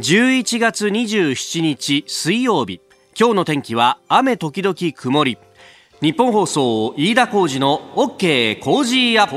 11月27日水曜日。今日の天気は雨時々曇り。日本放送飯田浩二の OK コージーアップ。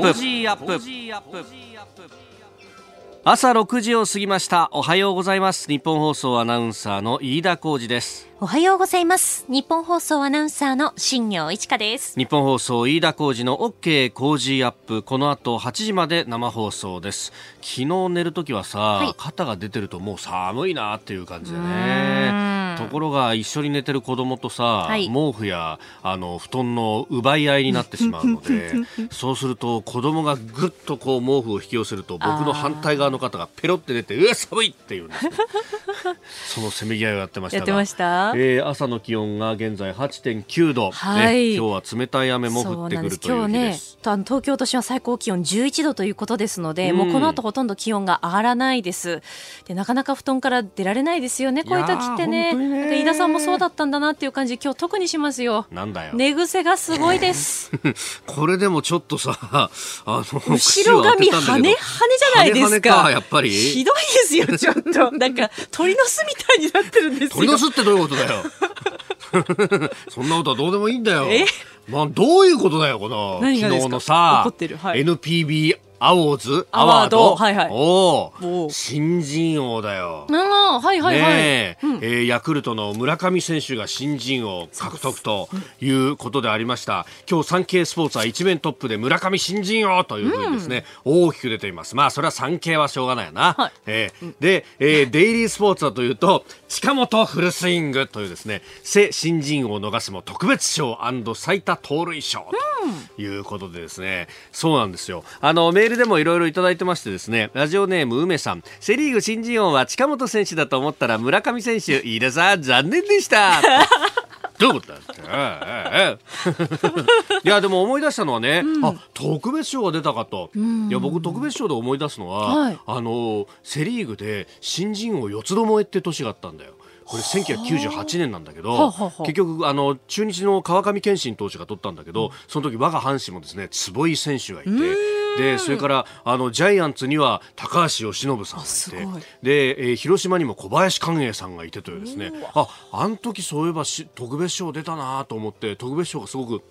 朝6時を過ぎました。おはようございます。ニッポン放送アナウンサーの飯田浩司です。おはようございます。ニッポン放送アナウンサーの新行市佳です。日本放送飯田浩二の OK コージーアップ。この後8時まで生放送です。昨日寝るときはさ、はい、肩が出てるともう寒いなっていう感じでね。ところが一緒に寝てる子供とさ、はい、毛布やあの布団の奪い合いになってしまうので そうすると子供がぐっとこう毛布を引き寄せると僕の反対側の方がペロって出てうわ寒いって言うんです、そのせめぎ合いをやってましたやってました、えー、朝の気温が現在8.9度、はい、今日は冷たい雨も降ってくるという日です、ね、東京都心は最高気温11度ということですので、うん、もうこの後ほとんど気温が上がらないです。でなかなか布団から出られないですよね。こういう時ってね。ね。飯田さんもそうだったんだなっていう感じ今日特にしますよ。なんだよ。寝癖がすごいです。これでもちょっとさあの後ろ髪羽羽じゃないですかやっぱり。ひどいですよちょっと。なんか鳥の巣みたいになってるんですよ。鳥の巣ってどういうこと？だよ。そんなことはどうでもいいんだよ。まあ、どういうことだよ、この、昨日のさ、はい、NPB アワーズアワードはいはい。おお新人王だよ。ああ、はいはいはい。ねえ、うん、えー、ヤクルトの村上選手が新人王獲得ということでありました。今日サンケイスポーツは一面トップで村上新人王というふうにですね、うん、大きく出ています。まあ、それは産経はしょうがないよな。はい、えー、で、えー、デイリースポーツはというと、近本フルスイングというですね、世新人王を逃すも特別賞最多盗塁賞ということでですね、うん、そうなんですよ。あの、メールでもいろいろいただいてましてですね、ラジオネーム梅さん、セリーグ新人王は近本選手だと思ったら村上選手、飯田さん、残念でした。どういうことだいやでも思い出したのはね、うん、あ特別賞が出たかと、いや僕特別賞で思い出すのは、はい、あのセ・リーグで新人王四つどもえって年があったんだよ。これ1998年なんだけど結局あの中日の川上憲伸投手が取ったんだけどその時我が阪神もですね坪井選手がいてでそれからあのジャイアンツには高橋由伸さんがいてで、えー、広島にも小林寛永さんがいてというですね。ああの時そういえばし特別賞出たなと思って特別賞がすごく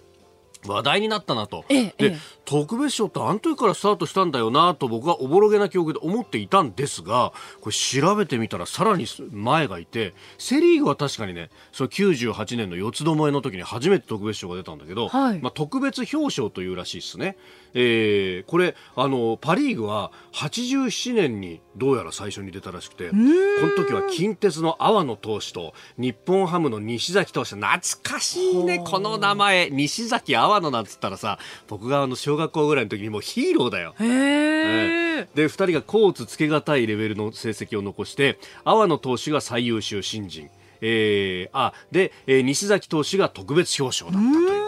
話題になったなと、ええ、で、え、特別賞ってあの時からスタートしたんだよなと僕はおぼろげな記憶で思っていたんですがこれ調べてみたらさらに前がいてセ・リーグは確かにねその98年の四つどもえの時に初めて特別賞が出たんだけど、はい、まあ、特別表彰というらしいですね。えー、これあのパ・リーグは87年にどうやら最初に出たらしくてこの時は近鉄の阿波野投手と日本ハムの西崎投手。懐かしいねこの名前。西崎阿波野なんつったらさ僕があの小学校ぐらいの時にもうヒーローだよ。へー、で2人がコーツつけがたいレベルの成績を残して阿波野投手が最優秀新人。えー、あで、えー、西崎投手が特別表彰だったという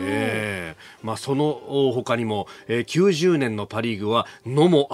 えーまあ、その他にも、えー、90年のパ・リーグは野茂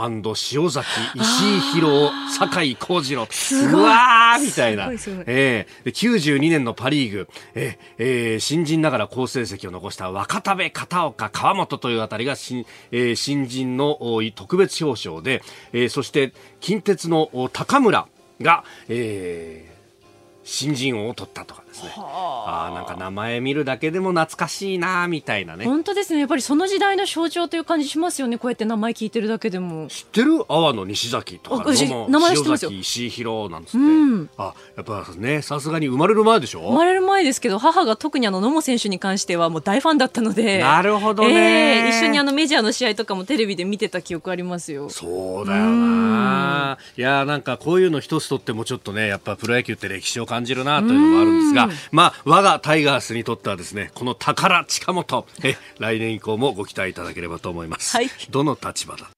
塩崎石井宏酒井幸次郎。うわーみたいな、えー、92年のパ・リーグ、えーえー、新人ながら好成績を残した若田部片岡川本というあたりが新,、えー、新人の特別表彰で、えー、そして近鉄の高村が、えー、新人王を取ったとかですね。あ。なんか名前見るだけでも懐かしいなみたいなね。本当ですね。やっぱりその時代の象徴という感じしますよね。こうやって名前聞いてるだけでも。知ってる？阿波の西崎とか。名前知ってますよ。石井宏なんつって、うん、あやっぱねさすがに生まれる前でしょ？生まれる前ですけど母が特にあの野茂選手に関してはもう大ファンだったので。なるほどね、えー、一緒にあのメジャーの試合とかもテレビで見てた記憶ありますよ。そうだよな。いやなんかこういうの一つとってもちょっとねやっぱプロ野球って歴史を感じるなというのもあるんですがまあ我がタイガースにとってはですねこの宝近本。え来年以降もご期待いただければと思います、はい、どの立場だ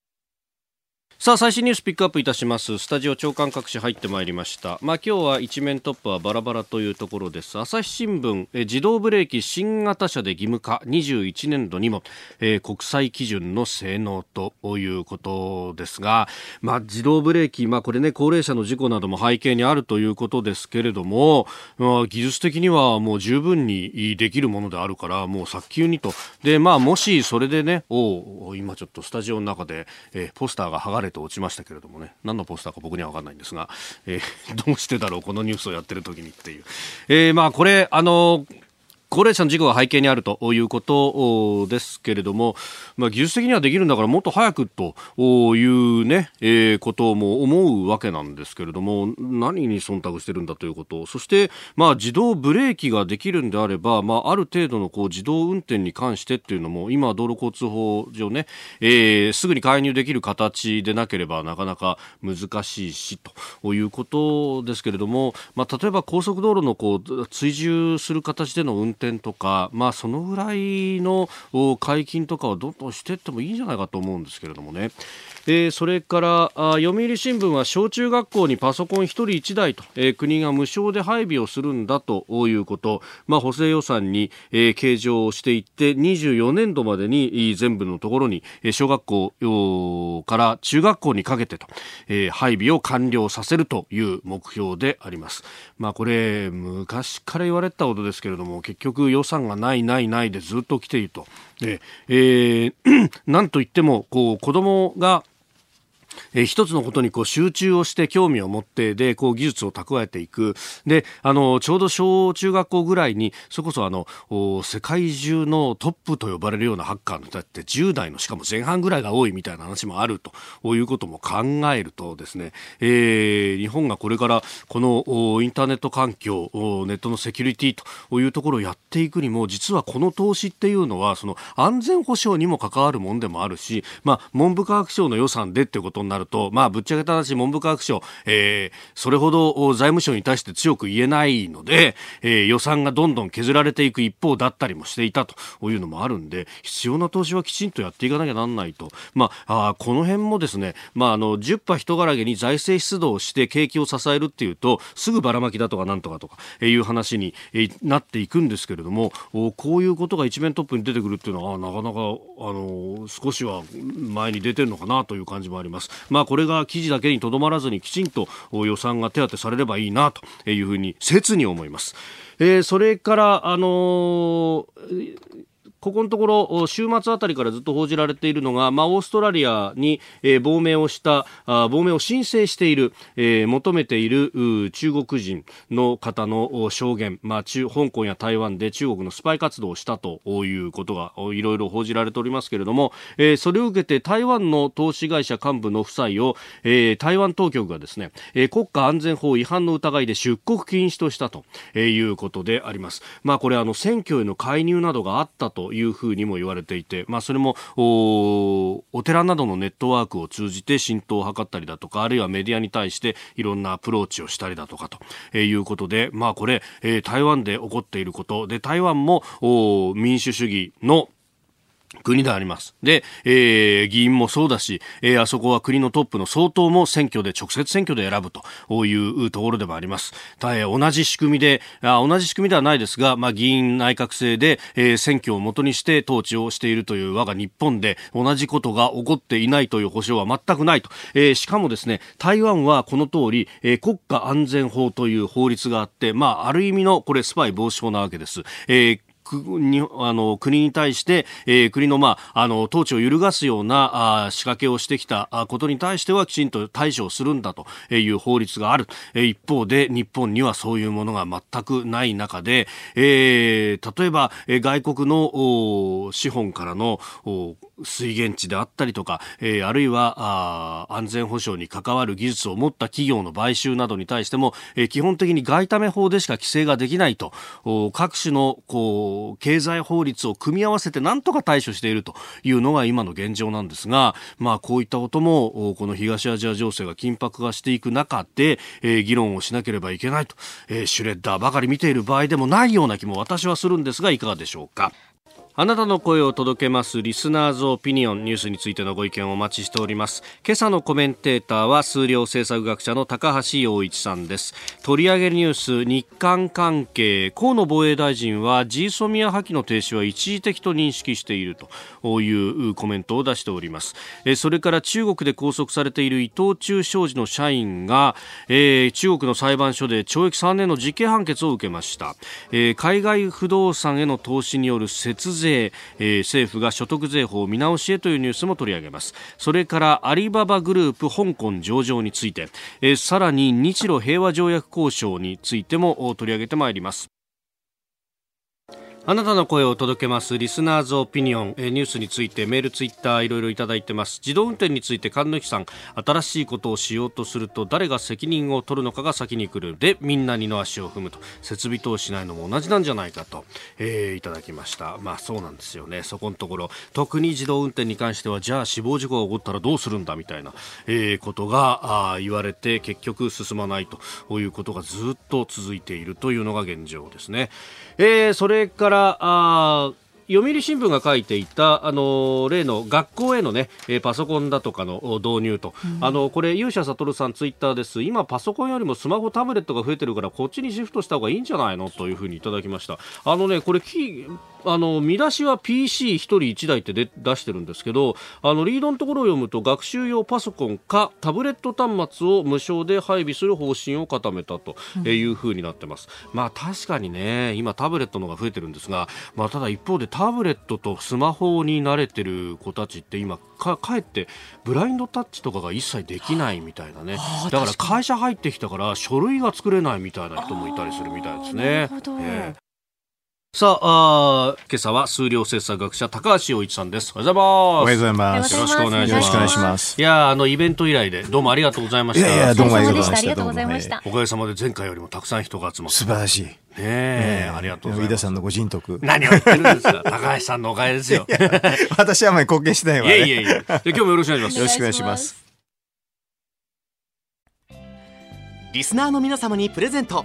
さあ最新ニュースピックアップいたします。スタジオ長官各紙入ってまいりました。まあ今日は一面トップはバラバラというところです。朝日新聞え自動ブレーキ新型車で義務化。21年度にも、えー、国際基準の性能ということですがまあ自動ブレーキまあこれね高齢者の事故なども背景にあるということですけれども、まあ、技術的にはもう十分にできるものであるからもう早急にと。でまあもしそれでねお今ちょっとスタジオの中で、えー、ポスターが剥がれれと落ちましたけれどもね。何のポスターか僕には分かんないんですが、えー、どうしてだろうこのニュースをやってる時にっていう、えー、まあこれあの高齢者の事故が背景にあるということですけれども、まあ、技術的にはできるんだからもっと早くというね、えー、ことも思うわけなんですけれども、何に忖度してるんだということ、そして、まあ、自動ブレーキができるんであれば、まあ、ある程度のこう自動運転に関してっていうのも、今、道路交通法上ね、えー、すぐに介入できる形でなければなかなか難しいし、ということですけれども、まあ、例えば高速道路のこう追従する形での運転転とか、まあ、そのぐらいの解禁とかをどんどんしていってもいいんじゃないかと思うんですけれどもね。えー、それからあ読売新聞は小中学校にパソコン1人1台と、えー、国が無償で配備をするんだということ、まあ、補正予算に、えー、計上をしていって24年度までに全部のところに小学校から中学校にかけてと、えー、配備を完了させるという目標であります。まあ、これ昔から言われたことですけれども結局予算がないないないでずっと来ていると。えー、なんといってもこう子供がえー、一つのことにこう集中をして興味を持ってでこう技術を蓄えていく。であのちょうど小中学校ぐらいにそれこそあの世界中のトップと呼ばれるようなハッカーの人って10代のしかも前半ぐらいが多いみたいな話もあるということも考えるとですね、えー、日本がこれからこのインターネット環境ネットのセキュリティというところをやっていくにも実はこの投資っていうのはその安全保障にも関わるもんでもあるし、まあ、文部科学省の予算でってことになると、まあ、ぶっちゃけた話、文部科学省、えー、それほど財務省に対して強く言えないので、えー、予算がどんどん削られていく一方だったりもしていたというのもあるんで、必要な投資はきちんとやっていかなきゃなんないと。まあ、あこの辺もですね、まあ、あの、10波人柄げに財政出動して景気を支えるっていうと、すぐばらまきだとかなんとかとかいう話になっていくんですけれども、こういうことが一面トップに出てくるっていうのは、なかなか、あの、少しは前に出てるのかなという感じもあります。まあ、これが記事だけにとどまらずにきちんと予算が手当てされればいいなというふうに切に思います。えー、それから、あのーここのところ週末あたりからずっと報じられているのが、まあ、オーストラリアに、えー、亡命をしたあ亡命を申請している、えー、求めている中国人の方の証言、まあ、中香港や台湾で中国のスパイ活動をしたということがいろいろ報じられておりますけれども、えー、それを受けて台湾の投資会社幹部の夫妻を、えー、台湾当局がですね、えー、国家安全法違反の疑いで出国禁止としたということであります。まあ、これあの選挙への介入などがあったとというふうにも言われていて、まあ、それもお寺などのネットワークを通じて浸透を図ったりだとかあるいはメディアに対していろんなアプローチをしたりだとかと、え、いうことで、まあ、これ、え、台湾で起こっていること。で台湾も民主主義の国であります。で、えー、議員もそうだし、えー、あそこは国のトップの総統も選挙で直接選挙で選ぶというところでもあります。えー、同じ仕組みであ、同じ仕組みではないですが、まあ、議員内閣制で、えー、選挙をもとにして統治をしているという我が日本で同じことが起こっていないという保証は全くないと。えー、しかもですね、台湾はこの通り、えー、国家安全法という法律があって、まあ、ある意味のこれスパイ防止法なわけです。えーにあの国に対して、えー、国の,、まあ、あの統治を揺るがすようなあ仕掛けをしてきたことに対してはきちんと対処をするんだという法律がある、一方で日本にはそういうものが全くない中で、えー、例えば、外国の資本からの水源地であったりとか、えー、あるいはあ安全保障に関わる技術を持った企業の買収などに対しても、えー、基本的に外為法でしか規制ができないと各種のこう経済法律を組み合わせてなんとか対処しているというのが今の現状なんですが、まあ、こういったこともこの東アジア情勢が緊迫化していく中で、えー、議論をしなければいけないと、えー、シュレッダーばかり見ている場合でもないような気も私はするんですがいかがでしょうか？あなたの声を届けますリスナーズオピニオンニュースについてのご意見をお待ちしております。今朝のコメンテーターは数量政策学者の高橋洋一さんです。取り上げるニュース日韓関係河野防衛大臣はジーソミア破棄の停止は一時的と認識しているというコメントを出しております。それから中国で拘束されている伊藤忠商事の社員が、えー、中国の裁判所で懲役3年の実刑判決を受けました、えー、海外不動産への投資による節税税、えー、政府が所得税法見直しへというニュースも取り上げます。それからアリババグループ香港上場について、えー、さらに日露平和条約交渉についても取り上げてまいります。あなたの声を届けますリスナーズオピニオン、えニュースについてメール、ツイッターいろいろいただいてます。自動運転について神主さん新しいことをしようとすると誰が責任を取るのかが先に来る。でみんな二の足を踏むと。設備投資しないのも同じなんじゃないかと、えー、いただきました。まあそうなんですよね。そこのところ。特に自動運転に関してはじゃあ死亡事故が起こったらどうするんだみたいな、えー、ことがあ言われて結局進まないということがずっと続いているというのが現状ですね、えー、それからからあ読売新聞が書いていたあの例の学校へのねパソコンだとかの導入と、うん、あのこれ勇者悟さんツイッターです。今パソコンよりもスマホタブレットが増えてるからこっちにシフトした方がいいんじゃないの？というふうにいただきました。あのねこれあの見出しは PC1 人1台ってで出してるんですけどあのリードのところを読むと学習用パソコンかタブレット端末を無償で配備する方針を固めたというふうになってます、うん、まあ確かにね今タブレットのが増えてるんですが、まあ、ただ一方でタブレットとスマホに慣れてる子たちって今かかえってブラインドタッチとかが一切できないみたいなね。だから会社入ってきたから書類が作れないみたいな人もいたりするみたいですね。えーさああ今朝は数量政策学者高橋洋一さんですおはようございますよろしくお願いしますよろしくお願いしますいやあのイベント以来でどうもありがとうございましたいやいやどうもありがとうございましたおかげさまで前回よりもたくさん人が集まって素晴らしいねえ、ありがとうございます。飯田さんのご人徳。何を言ってるんですか？高橋さんのおかげですよ。私はあまり貢献しないわ、ね。いやいやいや。今日もよろしくお願いします。よろしくお願いします。リスナーの皆様にプレゼント。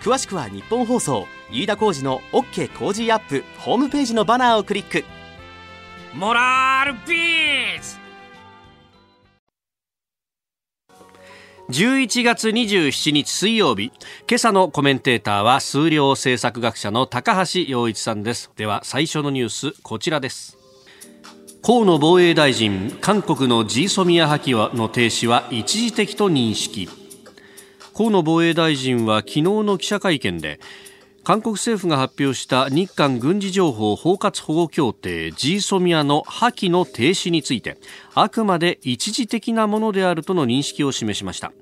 詳しくは日本放送飯田浩司の OK 工事アップホームページのバナーをクリック。モラルビーズ11月27日水曜日。今朝のコメンテーターは数量政策学者の高橋洋一さんです。では最初のニュースこちらです。河野防衛大臣韓国のジーソミア破棄の停止は一時的と認識河野防衛大臣は昨日の記者会見で韓国政府が発表した日韓軍事情報包括保護協定 GSOMIA の破棄の停止についてあくまで一時的なものであるとの認識を示しました。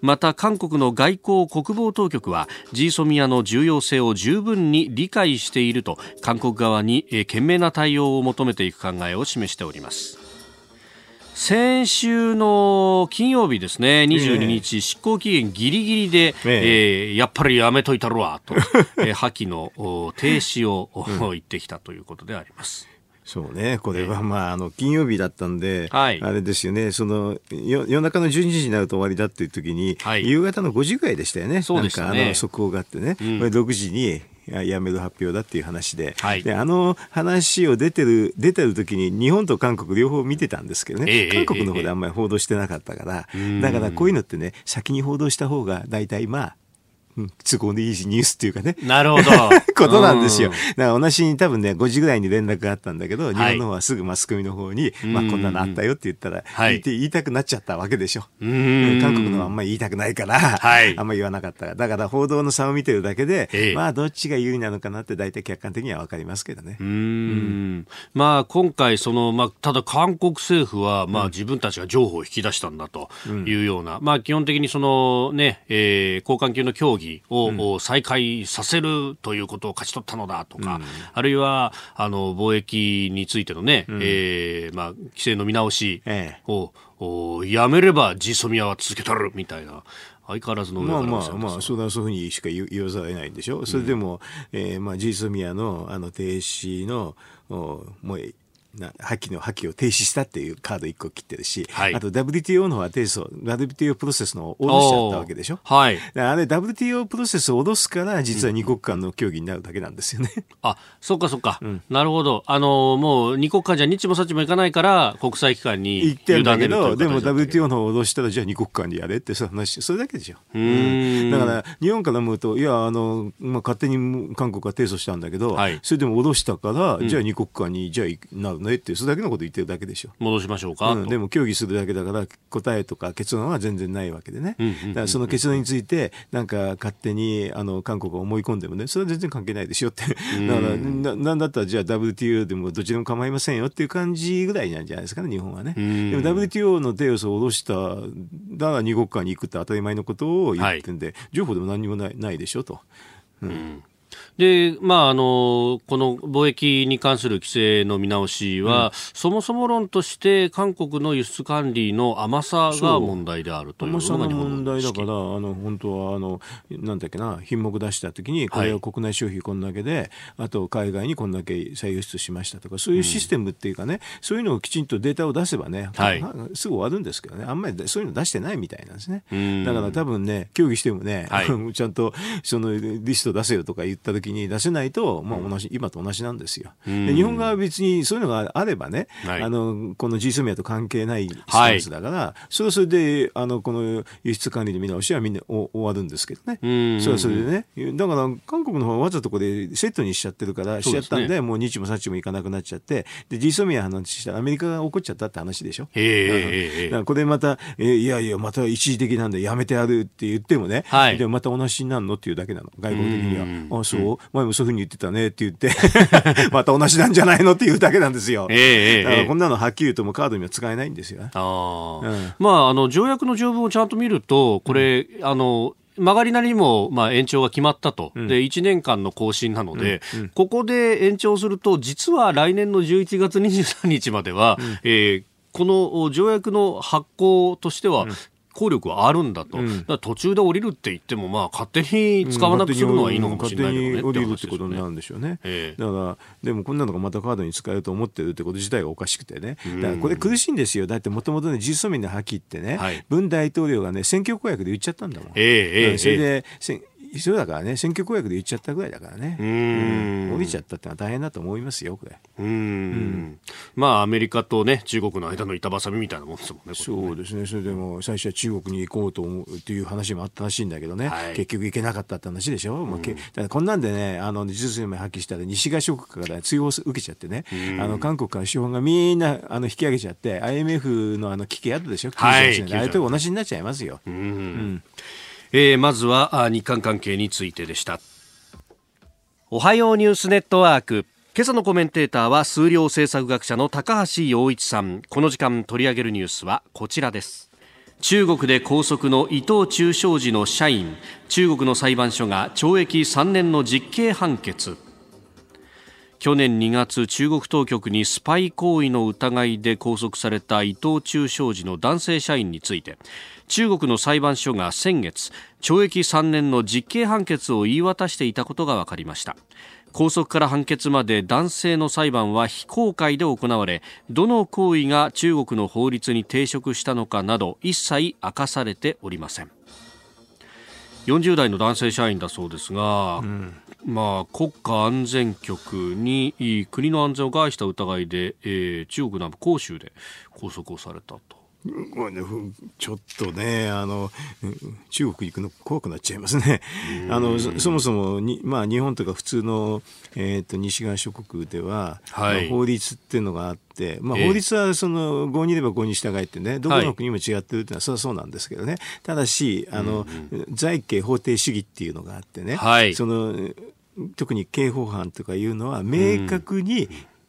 また韓国の外交国防当局は GSOMIA の重要性を十分に理解していると韓国側に懸命な対応を求めていく考えを示しております。先週の金曜日ですね、22日、執行期限ぎりぎりで、ええ。ー、やっぱりやめといたるわ、と、えー、破棄の停止を、言ってきたということであります。そうね、これはまあ、あの、金曜日だったんで、はい、あれですよね、その、夜中の12時になると終わりだっていう時に、はい、夕方の5時ぐらいでしたよね。そうでしたね。あの、速報があってね、うん、6時に、やめる発表だっていう話で。はい、であの話を出てる出てる時に日本と韓国両方見てたんですけどね、え韓国の方であんまり報道してなかったから、え、だからこういうのってね先に報道した方が大体まあ都合でいいしニュースっていうかね。なるほど。ことなんですよ。だから同じに多分ね、5時ぐらいに連絡があったんだけど、日本の方はすぐマスコミの方に、まあこんなのあったよって言ったら、言い言いたくなっちゃったわけでしょ。韓国のはあんまり言いたくないから、はい、あんまり言わなかった。だから報道の差を見てるだけで、ええ、まあどっちが有利なのかなって大体客観的にはわかりますけどね。うん。まあ今回その、まあただ韓国政府は、まあ自分たちが情報を引き出したんだというような、うん、まあ基本的にそのね、えー、高官級の協議を、うん。再開させるということを勝ち取ったのだとか、うん、あるいはあの貿易についてのね、うん、えー、まあ、規制の見直しを、え。え、やめればジソミアは続けたるみたいな。相変わらずのまあまあまあ、それはそういうふうにしか言わざるを得ないんでしょ。う。それでも、えー、まあ、ジーソミアのあの停止の、おもう破棄の破棄を停止したっていうカード1個切ってるし、はい、あと WTO の方は提訴、WTO プロセスの脅しちゃったわけでしょ？はい。あれ WTO プロセスを脅すから、実は二国間の協議になるだけなんですよね。あ、そっかそっか。うん、なるほど。あの、もう二国間じゃ日もさちもいかないから、国際機関に行ってんだけど、でも WTO の方を脅したら、じゃあ二国間でやれってそう話、それだけでしょ。うん。だから、日本から思うと、いや、あの、まあ、勝手に韓国が提訴したんだけど、はい、それでも脅したから、うん、じゃあ二国間に、じゃあなるねって、それだけのこと言ってるだけでしょ。戻しましょうか。うん、でも協議するだけだから、答えとか結論は全然ないわけでね。だからその結論について、なんか勝手にあの韓国が思い込んでもね、それは全然関係ないでしょって。だからな、なんだったらじゃあ WTO でもどちらも構いませんよっていう感じぐらいなんじゃないですかね、日本はね。でも WTO の手を下ろした、だから二国間に行くって当たり前のことを言ってんで、はい、情報でも何にもないないでしょと。うんで、まあ、あの、この貿易に関する規制の見直しは、うん、そもそも論として韓国の輸出管理の甘さが問題であるというのがの問題だから、あの、本当は、あの、なんだっけな、品目出したときに、これを国内消費こんだけで、はい、あと海外にこんだけ再輸出しましたとか、そういうシステムっていうかね、うん、そういうのをきちんとデータを出せばね、はい、すぐ終わるんですけどね、あんまりそういうの出してないみたいなんですね。だから多分ね、協議してもね、はい、ちゃんとそのリスト出せよとか言ったときに出せないと、まあ、同じ、今と同じなんですよ。で日本側は別にそういうのがあればね、はい、あのこの G ソミアと関係ないスタンスだから、はい、それはそれであのこの輸出管理の見直しはみんな終わるんですけどね、それはそれでね、だから韓国の方はわざとこれセットにしちゃってるから、しちゃったんで、ね、もう日もさっちもいかなくなっちゃって、で G ソミア話したらアメリカが怒っちゃったって話でしょ。これまた、えー、いやいや、また一時的なんでやめてやるって言ってもね、はい、でもまた同じになるのっていうだけなの、外国的には。あそう？前もそういうふうに言ってたねって言って また同じなんじゃないのっていうだけなんですよ。えー、だからこんなのはっきり言うともうカードには使えないんですよ。あうん、まあ、あの、条約の条文をちゃんと見ると、これ、うん、あの、曲がりなりにも、まあ、延長が決まったと、うん、で1年間の更新なので、うんうん、ここで延長すると、実は来年の11月23日までは、うん、えーこの条約の発行としては、効力はあるんだと、うん、だ途中で降りるって言っても、まあ、勝手に使わなくするのはいいのかもしれないけどね、降りるってことになるんでしょうね、えー、だからでもこんなのがまたカードに使えると思ってるってこと自体がおかしくてね、だからこれ苦しいんですよ。だってもともとね G ソミンの破棄ってね、はい、文大統領がね選挙公約で言っちゃったんだもん、えーえー、それで、えー一緒だからね選挙公約で言っちゃったぐらいだからね。うん。降りちゃったってのは大変だと思いますよこれ。うん。うんまあアメリカとね中国の間の板挟みみたいなもんですもんねそうですね。それでも最初は中国に行こうと思うっていう話もあったらしいんだけどね、はい、結局行けなかったって話でしょ、うん、まあ、こんなんでねあの実数名発揮したら西側諸国から追放受けちゃってね。あの韓国から資本がみんなあの引き上げちゃって IMF のあの危機あったでしょ、はい、あれと同じになっちゃいますよ。うん、うんえー、まずは日韓関係についてでした。おはようニュースネットワーク。今朝のコメンテーターは数量政策学者の高橋洋一さん。この時間取り上げるニュースはこちらです。中国で拘束の伊藤忠商事の社員。中国の裁判所が懲役3年の実刑判決。去年2月中国当局にスパイ行為の疑いで拘束された伊藤忠商事の男性社員について。中国の裁判所が先月懲役3年の実刑判決を言い渡していたことが分かりました。拘束から判決まで男性の裁判は非公開で行われどの行為が中国の法律に抵触したのかなど一切明かされておりません。40代の男性社員だそうですが、うん、まあ、国家安全局に国の安全を害した疑いで、えー、中国南部広州で拘束をされたと。ちょっとね、あの、中国行くの怖くなっちゃいますね。あの、そもそもに、まあ、日本とか普通の、えっ、ー、と、西側諸国では、はい、法律っていうのがあって、まあ、法律はその、合にいれば合に従えってね、どこの国も違ってるっていうのは、それはそうなんですけどね。ただし、あの、財形法定主義っていうのがあってね、はい、その、特に刑法犯とかいうのは明確に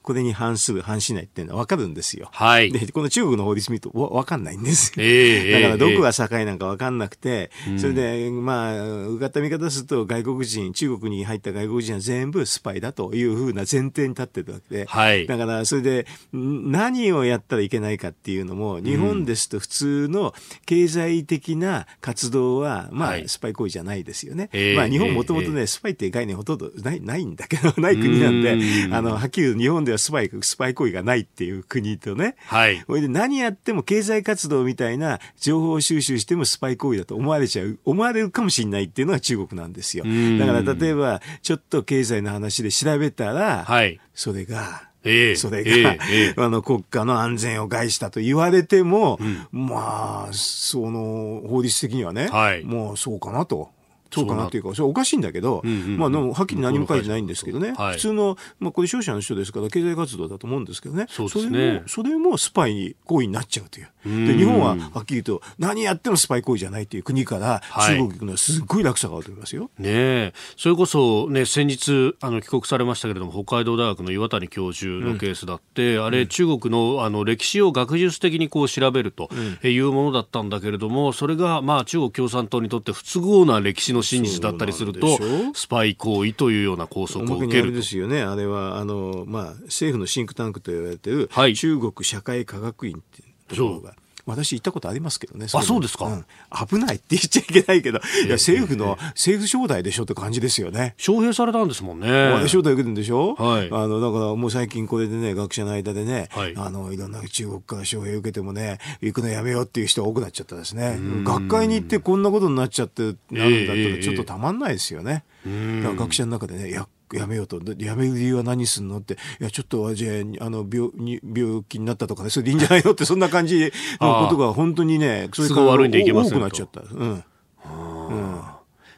これに反する、反しないっていうのは分かるんですよ。はい。で、この中国の法律見ると分かんないんですよ。えー、だからどこが境なんか分かんなくて、えー、それで、まあ、うがった見方すると外国人、中国に入った外国人は全部スパイだというふうな前提に立ってるわけで、はい。だから、それで、何をやったらいけないかっていうのも、日本ですと普通の経済的な活動は、まあ、スパイ行為じゃないですよね。えー、まあ、日本もともとね、スパイっていう概念ほとんどないないんだけど、ない国なんで、あの、はっきり日本ではスパイ、スパイ行為がないっていう国とね。はい。それで何やっても経済活動みたいな情報収集してもスパイ行為だと思われちゃう、思われるかもしれないっていうのが中国なんですよ。だから例えば、ちょっと経済の話で調べたら、はい。それが、ええ、それが、ええ、あの国家の安全を害したと言われても、うん、まあ、その法律的にはね、はい、もうそうかなと。そうかなっていうか、それおかしいんだけど、うんうん、まあ、はっきり何も書いてないんですけどね、はい、普通の、まあ、これ商社の人ですから、経済活動だと思うんですけどね、そね。それも、それもスパイ行為になっちゃうという。で、日本ははっきりと、何やってもスパイ行為じゃないという国から、中国行くのはすっごい落差があると思いますよ。ねそれこそ、ね、先日、あの、帰国されましたけれども、北海道大学の岩谷教授のケースだって、うん、あれ、中国の、あの、歴史を学術的にこう調べるというものだったんだけれども、それが、まあ、中国共産党にとって不都合な歴史の真実だったりするとスパイ行為というような拘束を受けるですよね。あれはあの、まあ、政府のシンクタンクと言われている、はい、中国社会科学院っていうところが。私行ったことありますけどね。あ、そうですか、うん、危ないって言っちゃいけないけど、いや、政府の、政府招待でしょって感じですよね。招聘されたんですもんね。招待受けるんでしょ？はい。あの、だからもう最近これでね、学者の間でね、はい、あの、いろんな中国から招聘受けてもね、行くのやめようっていう人が多くなっちゃったですね。学会に行ってこんなことになっちゃってなるんだったらちょっとたまんないですよね。だから学者の中でね、いや、やめようと。やめる理由は何すんの？って。いや、ちょっと、じゃあ、あの、病、に病気になったとかね、それでいいんじゃないの？って、そんな感じのことが本当にね、それから悪いんでいけません多くなっちゃった。うん。うん。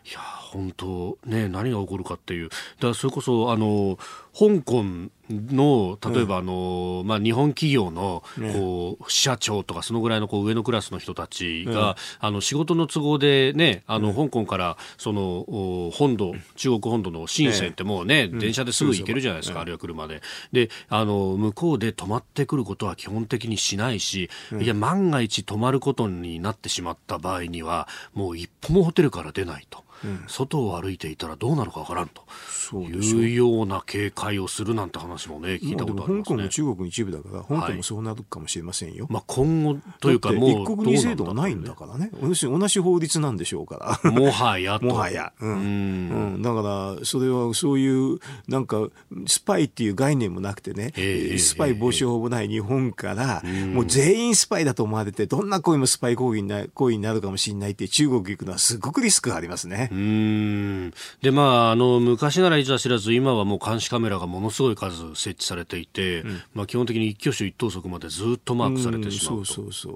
いや、本当ね、何が起こるかっていう。だからそれこそ、あの、香港の例えばあの、まあ、日本企業のこう社長とかそのぐらいのこう上のクラスの人たちが、あの仕事の都合で、ね、あの香港からその本土中国本土の深センってもうね、電車ですぐ行けるじゃないですか、あるいは車で。であの向こうで泊まってくることは基本的にしないし、いや万が一泊まることになってしまった場合にはもう一歩もホテルから出ないと。外を歩いていたらどうなるかわからんと。いうような警戒をするなんて話もね聞いたことあります、ね、香港も中国の一部だから香港もそうなるかもしれませんよ、はい、まあ、今後というかもう一国二制度はないんだからね。同じ同じ法律なんでしょうから。もはや もはや、うん、うん、だからそれはそういうなんかスパイっていう概念もなくてね、えー、スパイ防止法もない日本から、もう全員スパイだと思われてどんな行為もスパイ行為にな行為になるかもしれないって中国行くのはすごくリスクがありますね。うん。でまああの昔ならいざ知らず今はもう監視カメラがものすごい数設置されていて、うん、まあ、基本的に一挙手一投足までずっとマークされてしまうそうそうそ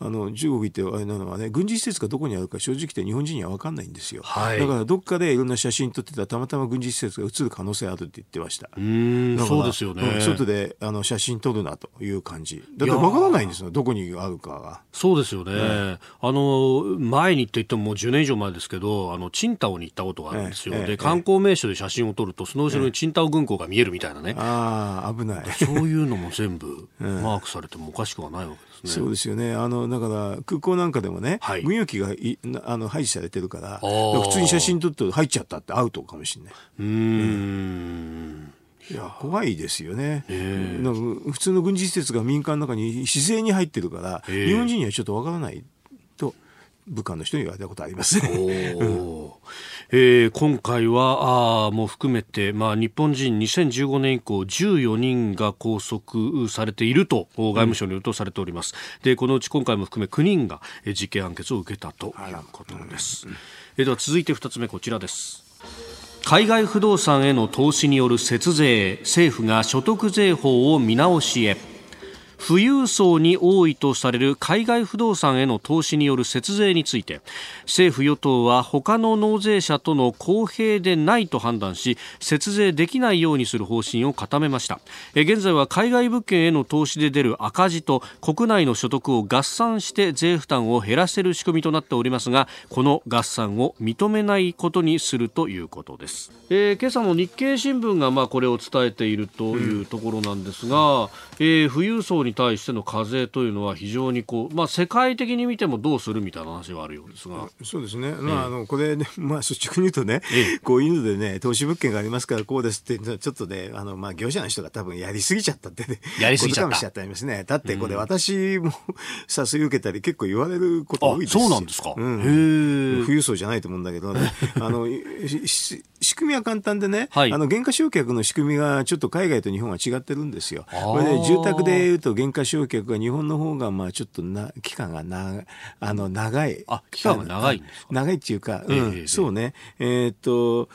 う。あの中国ってあれなのはね軍事施設がどこにあるか正直言って日本人には分かんないんですよ、はい、だからどっかでいろんな写真撮ってたらたまたま軍事施設が映る可能性あるって言ってました。うんそうですよね、外であの写真撮るなという感じ。だって分からないんですよどこにあるかが。そうですよね、ねあの前にって言ってももう10年以上前ですけどあのチンタオに行ったことがあるんですよ、ええ、で観光名所で写真を撮るとその後ろにチンタオ軍港が見えるみたいなね、ああ危ない。そういうのも全部マークされてもおかしくはないわけですね、そうですよね。あのだから空港なんかでもね、はい、軍用機がいあの廃止されてるから普通に写真撮って入っちゃったってアウトかもしれない。うんうん。いや怖いですよね、なんか普通の軍事施設が民間の中に自然に入ってるから、日本人にはちょっとわからないと部下の人に言われたことあります。えー、今回はあもう含めて、まあ、日本人2015年以降14人が拘束されていると外務省によるとされております、うん、でこのうち今回も含め9人が実刑判決を受けたということです、うん、えー、では続いて2つ目こちらです。海外不動産への投資による節税政府が所得税法を見直しへ富裕層に多いとされる海外不動産への投資による節税について政府与党は他の納税者との公平でないと判断し節税できないようにする方針を固めました。現在は海外物件への投資で出る赤字と国内の所得を合算して税負担を減らせる仕組みとなっておりますがこの合算を認めないことにするということです、えー、今朝も日経新聞がまあこれを伝えているというところなんですが、えー、富裕層にに対しての課税というのは非常にこう、まあ、世界的に見てもどうするみたいな話はあるようですが。そうですね、まあ、あのこれ、ね、まあ、率直に言うとね、こういうのでね投資物件がありますからこうですってちょっとねあの、まあ、業者の人が多分やりすぎちゃったってねやりすぎちゃった。ことかもしちゃったりますね。だってこれ、私も 誘い受けたり結構言われること多いですそうなんですか、うん、富裕層じゃないと思うんだけど、ね、あの仕組みは簡単でね、はい、あの減価償却の仕組みがちょっと海外と日本は違ってるんですよ。これで住宅でいうと減価償却が日本の方がまあちょっとな期間がなあの長い。あ期間が長いんですか？長いっていうか、うん、えー、そうね。えー、っと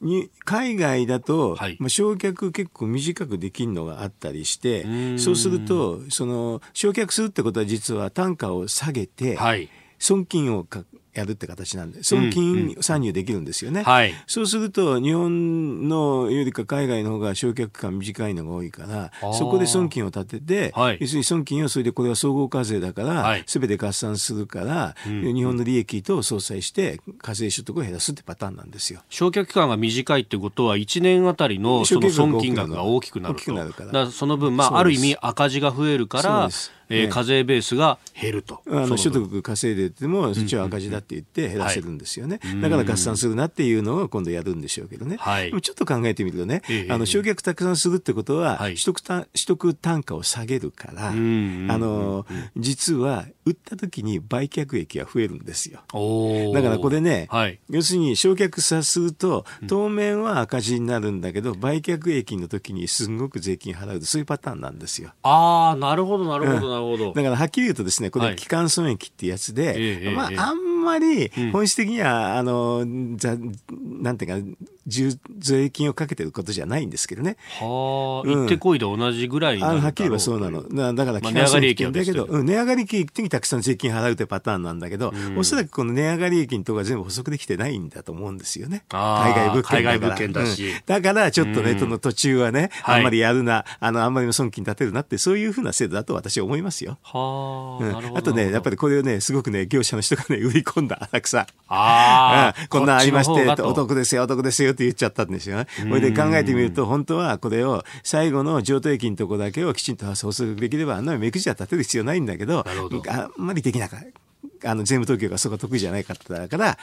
に海外だと、はい、まあ、焼却結構短くできるのがあったりしてそうするとその焼却するってことは実は単価を下げて、はい、損金をかやるって形なんで、損金参入できるんですよね。うんうんはい、そうすると、日本のよりか海外の方が償却期間短いのが多いから、そこで損金を立てて、はい、要するに損金をそれでこれは総合課税だから、す、べ、て合算するから、うん、日本の利益と相殺して、課税所得を減らすってパターンなんですよ。償却期間が短いってことは、1年あたりのその損金額が大きくなると。大きくなるから。からその分、まあ、ある意味赤字が増えるから、えー、課税ベースが減ると。あの所得稼いでても、そっちは赤字だって言って減らせるんですよね。だから合算するなっていうのを今度やるんでしょうけどね。はい、ちょっと考えてみるとね、あの、償却たくさんするってことは、取得単取得単価を下げるから、あの、実は売った時に売却益が増えるんですよ。だからこれね、はい、要するに償却さすると、当面は赤字になるんだけど、売却益の時にすごく税金払うそういうパターンなんですよ。ああ、なるほど、なるほど、なるほど。だからはっきり言うとですね、これ、基幹損益ってやつで、はい、まあ、あんまり本質的には、うん、あの、ざなんていうか、税金をかけてることじゃないんですけどね。はあ、うん、行ってこいで同じぐらいあはっきり言えばそうなの。だから、基幹損益だけど、うん、値上がり益にたくさん税金払うというパターンなんだけど、うん、おそらくこの値上がり益のところは全部補足できてないんだと思うんですよね。海外物件だから。海外物件だし。だからちょっとね、その途中はね、あんまりやるな、あの、あんまり損金立てるなって、そういうふうな制度だと私は思いますよ。はあ、うん、あとね、やっぱりこれをね、すごくね、業者の人がね、売り込んだ、浅草。ああ、うん、こんなんありまして、お得ですよ、お得ですよって言っちゃったんですよね。それで考えてみると、本当はこれを最後の譲渡益のところだけをきちんと補足できれば、あんな目くじは立てる必要ないんだけど、どあんまりできなかった。あの税務当局がそこが得意じゃないかったから、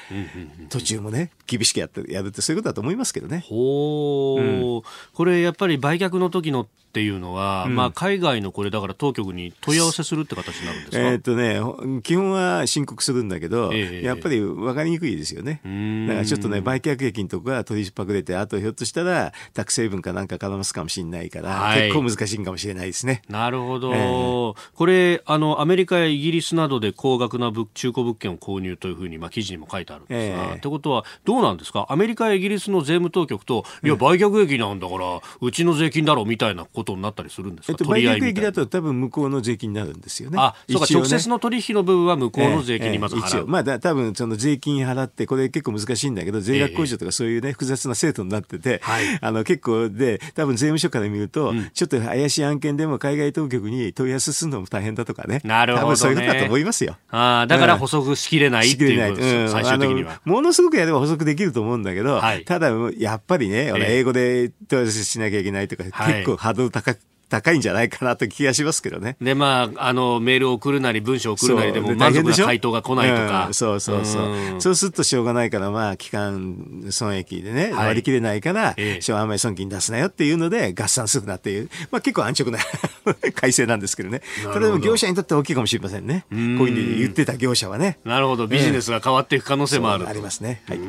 途中もね厳しくやってやるってそういうことだと思いますけどね。ほう、うん、これやっぱり売却の時のっていうのは、うん、まあ、海外のこれだから当局に問い合わせするって形になるんですか、えー、っとね、基本は申告するんだけど、えー、やっぱり分かりにくいですよね。だからちょっとね売却益のとこが取りパクれてあとひょっとしたらタク成分かなんか絡ますかもしれないから、はい、結構難しいかもしれないですね。なるほど、えー、これあのアメリカやイギリスなどで高額な中古物件を購入というふうに、まあ、記事にも書いてあるんですが、えー、ってことはどうなんですか？アメリカやイギリスの税務当局といや売却益なんだから、うちの税金だろうみたいなことになったりするんですか、えっと、売却益だと多分向こうの税金になるんですよね。あ、そうか、ね、直接の取引の部分は向こうの税金にまず払う。えーえー、一応、まあだ、多分その税金払って、これ結構難しいんだけど、税額控除とかそういうね、複雑な制度になってて、あの結構で、多分税務署から見ると、うん、ちょっと怪しい案件でも海外当局に問い合わせするのも大変だとかね。なるほど、ね、多分そういうことだと思いますよ。ああ、だから補足しきれないっていうことです、うん、最終的には。ものすごくやれば補足できると思うんだけど、はい、ただ、やっぱりね、俺英語で問い合わせしなきゃいけないとか、結構ハー高く高いんじゃないかなと気がしますけどね。で、まあ、あの、メールを送るなり、文章を送るなりでも、満足な回答が来ないとか。うん、そうそうそう。うそうするとしょうがないから、まあ、期間損益でね、割り切れないから、ええ、あんまり損金出すなよっていうので、合算するなっていう、まあ結構安直な 改正なんですけどね。これでも業者にとっては大きいかもしれませんね。うこういうふうに言ってた業者はね。なるほど。ビジネスが変わっていく可能性もある。ありますね。はい。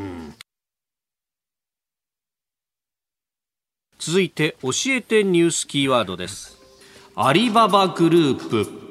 続いて、教えてニュースキーワードです。アリババグループ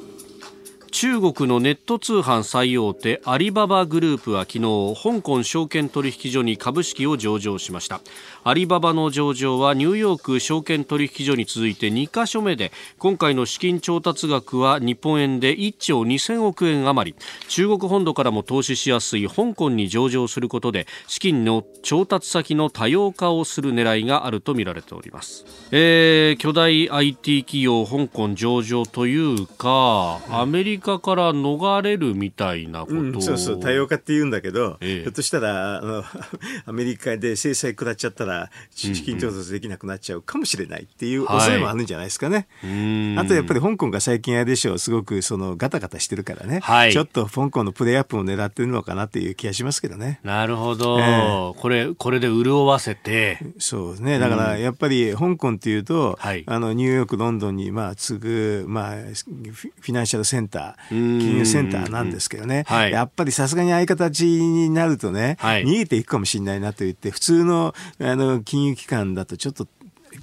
中国のネット通販最大手アリババグループは昨日香港証券取引所に株式を上場しました。アリババの上場はニューヨーク証券取引所に続いて2カ所目で今回の資金調達額は日本円で1兆2000億円余り。中国本土からも投資しやすい香港に上場することで資金の調達先の多様化をする狙いがあるとみられております、えー、巨大 IT 企業香港上場というかアメリカカから逃れるみたいなこと、うん、そうそう多様化って言うんだけど、ええ、ひょっとしたらあの アメリカで制裁食らっちゃったら資金調達できなくなっちゃうかもしれないっていう恐れもあるんじゃないですかね、はい、あとやっぱり香港が最近あれでしょうすごくそのガタガタしてるからね、はい、ちょっと香港のプレーアップを狙ってるのかなっていう気がしますけどね。なるほど、えー、これこれで潤わせて。そうですね。だからやっぱり香港っていうと、はい、あのニューヨークロンドンにまあ次ぐ、まあ、フィナンシャルセンター金融センターなんですけどね、はい、やっぱりさすがにああいう形になるとね、はい、逃げていくかもしれないなと言って普通のあの金融機関だとちょっと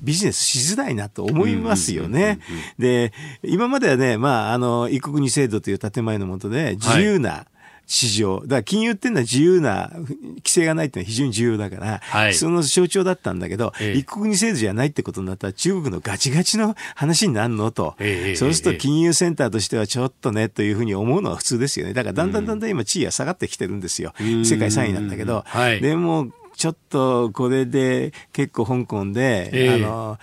ビジネスしづらいなと思いますよね。で、今まではね、まあ、あの、一国二制度という建前のもとで、自由な、はい市場。だから金融っていうのは自由な、規制がないっていうのは非常に重要だから、はい、その象徴だったんだけど、ええ、一国二制度じゃないってことになったら中国のガチガチの話になるのと、え、そうすると金融センターとしてはちょっとねというふうに思うのは普通ですよね。だからだんだんだんだん今地位が下がってきてるんですよ。世界3位なんだけど。はい、でも、ちょっとこれで結構香港で、あの、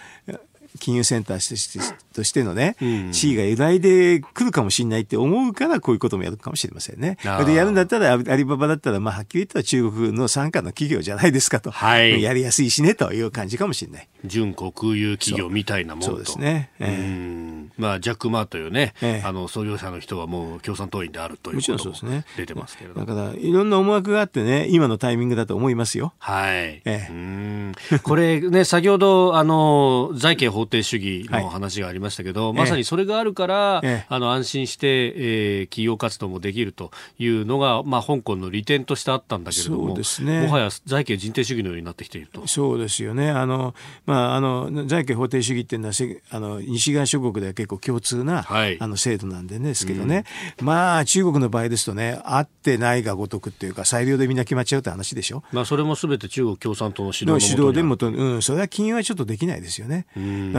金融センターとしてのね、地位が揺らいでくるかもしれないって思うから、こういうこともやるかもしれませんね。で、やるんだったら、アリババだったら、まあ、はっきり言ったら中国の傘下の企業じゃないですかと。はい。やりやすいしね、という感じかもしれない。純国有企業みたいなもんと。そうですね。えー、まあ、ジャック・マーというね、えー、あの、創業者の人はもう共産党員であるということも出てますけれども。だから、いろんな思惑があってね、今のタイミングだと思いますよ。はい。えー、これね、先ほど、あの、財形法定主義の話がありましたけど、はい、まさにそれがあるから、ええ、あの安心して、えー、企業活動もできるというのが、まあ、香港の利点としてあったんだけれども、ね、もはや財形人定主義のようになってきていると。そうですよね。あの、まあ、あの、財形法定主義っていうのは、あの、西側諸国では結構共通な、はい、あの、制度なんでですけどね、うん、まあ、中国の場合ですとね、合ってないがごとくっていうか、裁量でみんな決まっちゃうって話でしょ。まあ、それもすべて中国共産党の指導の指導でもと、うん、それは金融はちょっとできないですよね。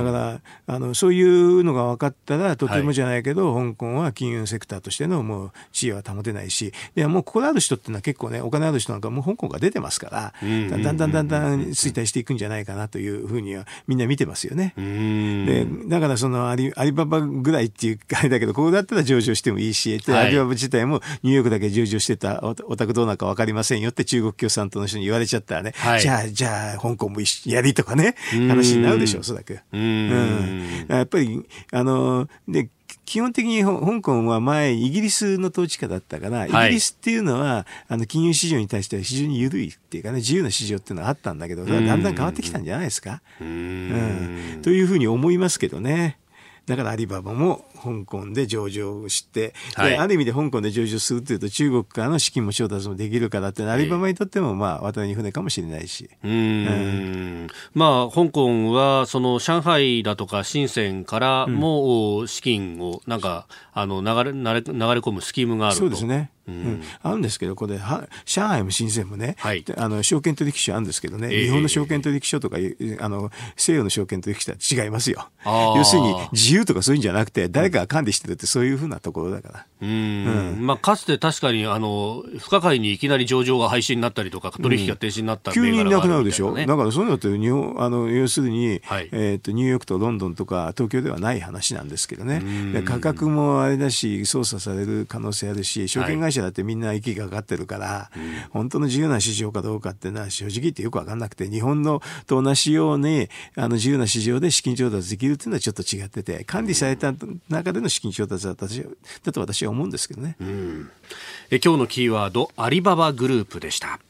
だから、あのそういうのが分かったらとてもじゃないけど、はい、香港は金融セクターとしてのもう地位は保てないしいやもうここである人っていうのは結構ねお金ある人なんかもう香港が出てますから、だんだんだんだん衰退していくんじゃないかなというふうにはみんな見てますよね。でだからそのアリアリババぐらいっていうあれだけどここだったら上場してもいいし、はい、アリババ自体もニューヨークだけ上場してたお宅どうなるか分かりませんよって中国共産党の人に言われちゃったらね、はい、じゃあじゃあ香港もやりとかね話になるでしょうおそらく。うんやっぱり、あの、で、基本的に香港は前、イギリスの統治下だったから、イギリスっていうのは、あの、金融市場に対しては非常に緩いっていうかね、自由な市場っていうのはあったんだけど、だんだん変わってきたんじゃないですか？うん、というふうに思いますけどね。だからアリババも香港で上場して、はい、ある意味で香港で上場するというと中国からの資金も調達もできるからってアリババにとってもまあ渡りに船かもしれないし。うんうん。まあ香港はその上海だとか深センからも資金をなんか、あの流れ流れ流れ込むスキームがあると。そうですね。うん、あるんですけど、これ、は上海も深センもね、はい、あの証券取引所あるんですけどね、えー、日本の証券取引所とか、あの西洋の証券取引所は違いますよ。要するに、自由とかそういうんじゃなくて、誰かが管理してるって、そういうふうなところだから。うん、まあ、かつて確かにあの不可解にいきなり上場が廃止になったりとか、取引が停止になった、ねうん、急になくなるでしょ、だからそういうのって日本あの、要するに、はい、えーと、ニューヨークとロンドンとか東京ではない話なんですけどね、価格もあれだし、操作される可能性あるし、証券会社だってみんな息がかかってるから、はい、本当の自由な市場かどうかっていうのは、正直言ってよく分かんなくて、日本のと同じようにあの自由な市場で資金調達できるっていうのはちょっと違ってて、管理された中中での資金調達だだと私は思うんですけどね。え今日のキーワード、アリババグループでした。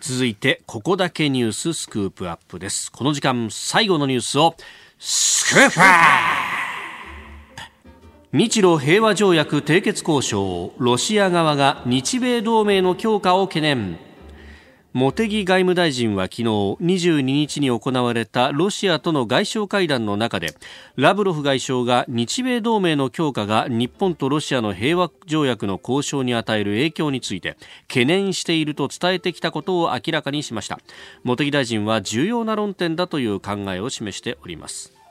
続いて、ここだけニューススクープアップです。この時間、最後のニュースを、スクープアップ日露平和条約締結交渉、ロシア側が日米同盟の強化を懸念。茂木外務大臣は昨日22日に行われたロシアとの外相会談の中でラブロフ外相が日米同盟の強化が日本とロシアの平和条約の交渉に与える影響について懸念していると伝えてきたことを明らかにしました。茂木大臣は重要な論点だという考えを示しております。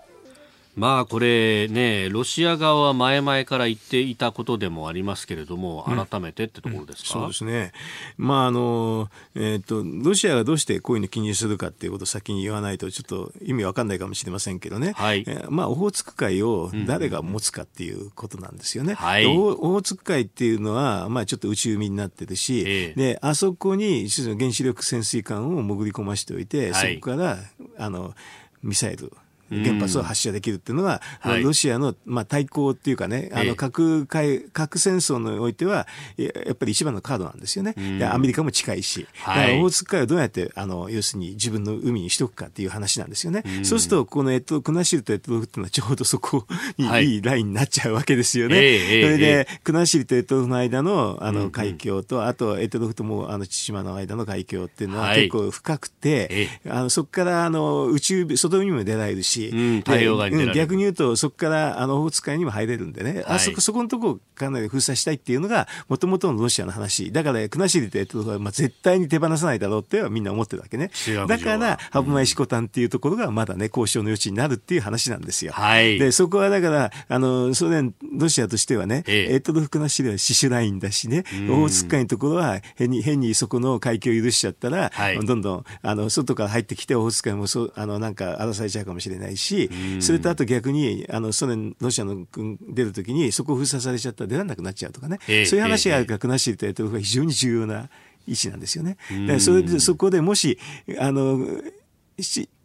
まあこれね、ロシア側は前々から言っていたことでもありますけれども、改めてってところですか、うんうん、そうですね。まああの、えっ、ー、と、ロシアがどうしてこういうの気にするかっていうことを先に言わないと、ちょっと意味わかんないかもしれませんけどね。はい。えー、まあ、オホーツク海を誰が持つかっていうことなんですよね。はい。オホーツク海っていうのは、まあちょっと内海になってるし、えー、で、あそこに原子力潜水艦を潜り込ましておいて、はい、そこから、あの、ミサイル、原発を発射できるっていうのは、うん、ロシアの、まあ、対抗っていうかね、あの核核戦争においては、やっぱり一番のカードなんですよね。うん、アメリカも近いし、だからオホーツク海をどうやってあの要するに自分の海にしとくかっていう話なんですよね。うん、そうすると、このえっと、国後とエトロフっていうのはちょうどそこにいいラインになっちゃうわけですよね。はい、それで、国後とエトロフの間のあの海峡と、あとエトロフともあの千島の間の海峡っていうのは結構深くて、はい、あのそこからあの宇宙、外海も出られるし、太陽側に出られる、逆に言うと、そこからあのオホーツク海にも入れるんでね、はい、あそこ、そこのとこかなり封鎖したいっていうのが、もともとのロシアの話。だから、国後ってまあ、絶対に手放さないだろうってはみんな思ってるわけね。だから、ハブマイシコタンっていうところがまだね、交渉の余地になるっていう話なんですよ。はい。で、そこはだから、あの、ソ連、ロシアとしてはね、ええ、エトロフ国後は死守ラインだしね、オホーツク海のところは変に、変にそこの海峡を許しちゃったら、はい、どんどん、あの、外から入ってきて、オホーツク海もそ、あの、なんか荒らされちゃうかもしれないし、それとあと逆に、あの、ソ連、ロシアの軍出るときに、そこを封鎖されちゃったら出られなくなっちゃうとかね、えー、そういう話があるから、国後とやってるが非常に重要な意思なんですよね。それで、そこでもし、あの、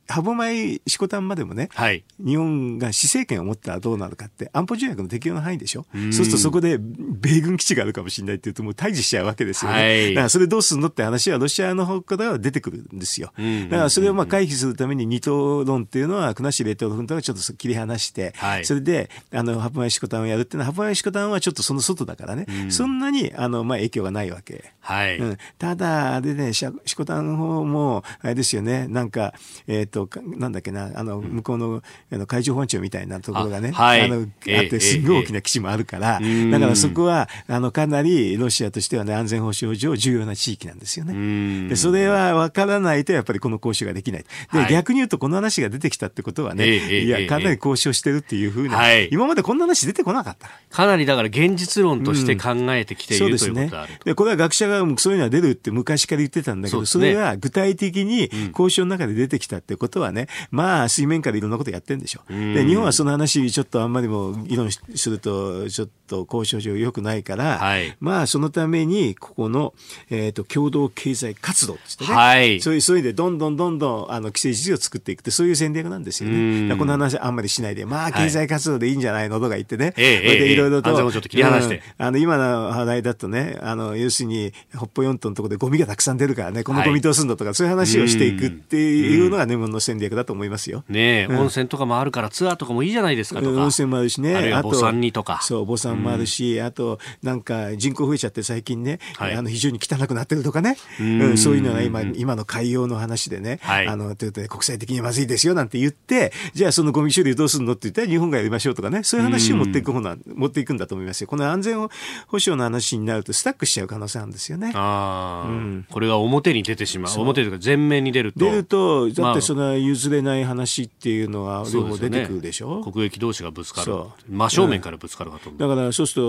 歯舞シコタンまでもね、はい、日本が施政権を持ったらどうなるかって、安保条約の適用の範囲でしょ？うそうするとそこで米軍基地があるかもしれないっていうと、もう対峙しちゃうわけですよね。はい、だからそれどうするのって話はロシアの方からは出てくるんですよ。だからそれをまあ回避するために二党論っていうのは、国後レトロフントがちょっと切り離して、はい、それで、あの、ハブマイシコタンをやるっていうのは、ハブマイシコタンはちょっとその外だからね、そんなに、あの、まあ影響がないわけ。はい。うん、ただ、あれね、シコタンの方も、あれですよね、なんか、えっ、ー、と、なんだっけな、あの、向こうの、あの海上保安庁みたいなところがね、あはい、あの、あって、すごい大きな基地もあるから、だからそこは、あの、かなりロシアとしてはね、安全保障上重要な地域なんですよね。で、それは分からないと、やっぱりこの交渉ができない。で、はい、逆に言うと、この話が出てきたってことはね、いや、かなり交渉してるっていうふうに、はい、今までこんな話出てこなかった。かなりだから現実論として考えてきている、うん、ということがあるで、これは学者がそういうのは出るって昔から言ってたんだけど、そ,、れが具体的に交渉の中で出てきたってことはね、まあ、水面下でいろんなことやってるんでしょ。で、日本はその話、ちょっとあんまりも議論すると、ちょっと交渉上良くないから、はい、まあ、そのために、ここの、えっ、ー、と、共同経済活動ってね、はい、そういう、そういうで、どんどんどんどん、あの、既成事実を作っていくって、そういう戦略なんですよね。この話あんまりしないで、まあ、経済活動でいいんじゃないのとか言ってね、はい、で、いろいろと、ちょっと切り離して、うん、あの、今の話題だとね、あの、要するに、北方四島のところでゴミがたくさん出るからね、このゴミどうすんだとか、そういう話をしていくっていうのが日本の戦略だと思いますよ。ねえ、温泉とかもあるからツアーとかもいいじゃないですかとか。温泉もあるしね。あるいは墓参にとか。そう、墓参もあるし、あと、なんか人口増えちゃって最近ね、はい、あの、非常に汚くなってるとかね。うん、そういうのが今、今の海洋の話でね、はい、あの、というと国際的にまずいですよなんて言って、じゃあそのゴミ処理どうするのって言ったら日本がやりましょうとかね、そういう話を持っていく方な、持っていくんだと思いますよ。この安全保障の話になるとスタックしちゃう可能性あるんですよね。ああ、うん、これが表に出てしまう。表というか前面に出ると。出ると、だってその譲れない話っていうのは両方出てくるでしょ？ね、国益同士がぶつかる。真正面からぶつかるかと思う。だからそうする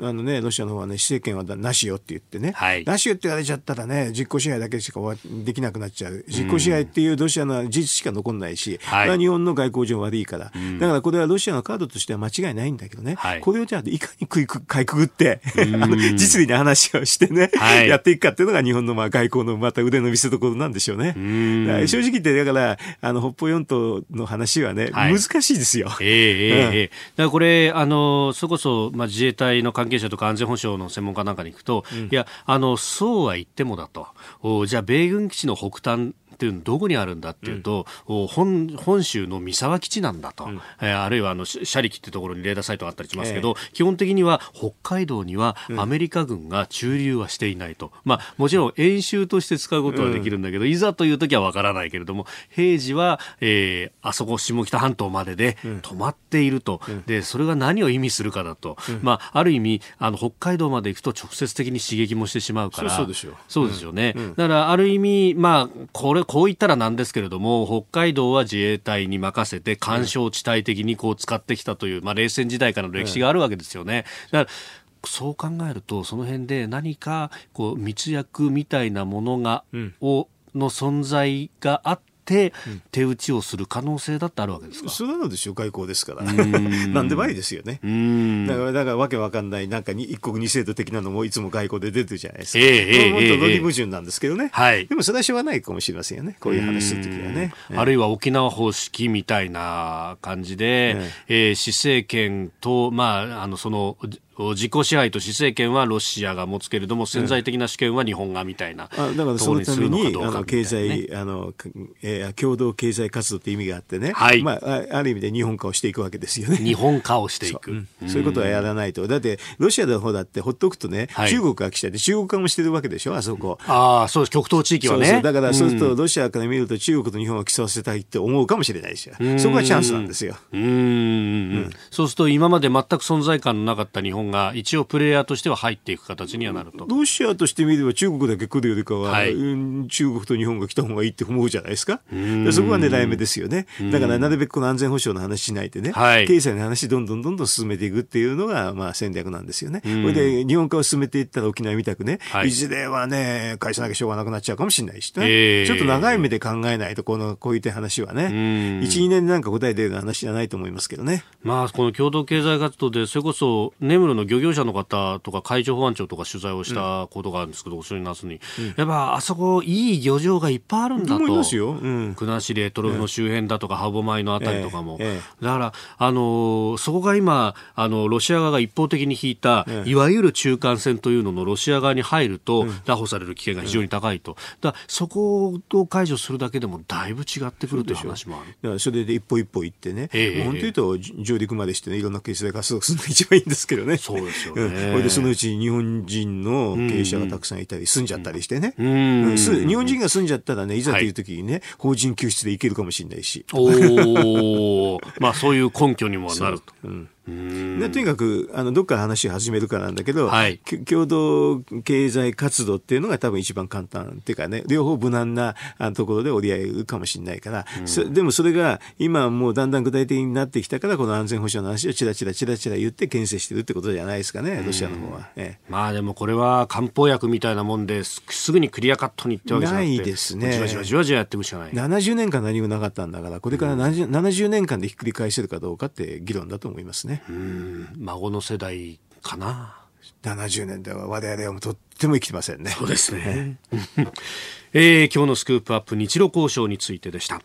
と、あのね、ロシアの方はね、施政権はなしよって言ってね、はい、なしよって言われちゃったらね、実効支配だけしかできなくなっちゃう。実効支配っていうロシアの事実しか残んないし、はい、日本の外交上悪いから。だからこれはロシアのカードとしては間違いないんだけどね、はい、これをじゃあいかに食いかいくぐって、あの実利な話をしてね、はい、やっていくかっていうのが日本のまあ外交のまた腕の見せ所なんでしょうね。う正直言って、だから、あの、北方四島の話はね、難しいですよ。えー、えー、えー、だからこれ、あの、それこそ、まあ、自衛隊の関係者とか安全保障の専門家なんかに行くと、うん、いや、あの、そうは言ってもだと。おじゃあ、米軍基地の北端っていうのどこにあるんだっていうと、うん、本本州の三沢基地なんだと、うん、えー、あるいはあの斜里ってところにレーダーサイトがあったりしますけど、えー、基本的には北海道にはアメリカ軍が駐留はしていないと、まあ、もちろん演習として使うことはできるんだけど、いざという時はわからないけれども平時は、えー、あそこ下北半島までで止まっていると、でそれが何を意味するかだと、まあ、ある意味あの北海道まで行くと直接的に刺激もしてしまうから。そうですよ。そうですよね、だからある意味、まあ、これこう言ったらなんですけれども、北海道は自衛隊に任せて、干渉地帯的にこう使ってきたという、まあ、冷戦時代からの歴史があるわけですよね。だからそう考えると、その辺で何かこう密約みたいなものが、うん、をの存在があって、手打ちをする可能性だってあるわけですか、そうなのでしょう、外交ですから。なんでもありですよね。だから、だからわけわかんない、なんか一国二制度的なのもいつも外交で出てるじゃないですか。えー、えー、もっと論理矛盾なんですけどね、はい。でもそれはしょうがないかもしれませんよね、こういう話するときはね。あるいは沖縄方式みたいな感じで、ええー、施政権と、まあ、あの、その、自己支配と施政権はロシアが持つけれども潜在的な主権は日本がみたいな、うん、だからそのためにあの経済あの、えー、共同経済活動って意味があってね、はい。まあ、ある意味で日本化をしていくわけですよね。日本化をしていく、うん、そう。いうことはやらないと。だってロシアの方だってほっとくとね、はい、中国が来ちゃって中国化もしてるわけでしょあそこ。ああそうです。極東地域はね。そうそう。だからそうするとロシアから見ると中国と日本を競わせたいって思うかもしれないですよ。そこがチャンスなんですよ。うん、そうすると今まで全く存在感のなかった日本が一応プレレイヤーとしては入っていく形にはなると。ロシアとしてみれば中国だけ来るよりかは、はい、中国と日本が来た方がいいって思うじゃないですか。そこが狙い目ですよね。だからなるべくこの安全保障の話しないでね、はい、経済の話どんどんどんどん進めていくっていうのが、まあ、戦略なんですよね。それで日本化を進めていったら沖縄みたくね、はい、いずれはね返さなきゃしょうがなくなっちゃうかもしれないしね、えー、ちょっと長い目で考えないとこのこういう話はね12年でなんか答え出る話じゃないと思いますけどね。まあこの共同経済活動でそれこそ根室の漁業者の方とか海上保安庁とか取材をしたことがあるんですけど、お正夏に、やっぱあそこいい漁場がいっぱいあるんだと。思いますよ、国後レトロフの周辺だとか、歯舞のあたりとかも、だからあのそこが今あのロシア側が一方的に引いた、いわゆる中間線というののロシア側に入ると、拿捕される危険が非常に高いと、だそこを解除するだけでもだいぶ違ってくるという話もある。だからそれで一歩一歩行ってね、えー、本当言うと上陸までして、ね、いろんな経済活動するのが一番いいんですけどね。そうですよね、これでそのうち日本人の経営者がたくさんいたり、住んじゃったりしてね、うん。日本人が住んじゃったらね、いざという時にね、はい、法人救出で行けるかもしれないし。おまあそういう根拠にもなると。うんでとにかくあのどっから話を始めるかなんだけど、はい、共同経済活動っていうのが多分一番簡単っていうかね両方無難なところで折り合えるかもしれないから、でもそれが今もうだんだん具体的になってきたからこの安全保障の話をちらちらちらちら言って牽制してるってことじゃないですかねロシアの方は、ええ、まあでもこれは漢方薬みたいなもんですすぐにクリアカットにいってわけじゃなくてないですね。じわじわじわじわやってもしかない70年間何もなかったんだからこれから 70,、うん、70年間でひっくり返せるかどうかって議論だと思いますね。うん孫の世代かな。70年では我々はとっても生きてませんね。そうですね。えー、今日のスクープアップ日露交渉についてでした。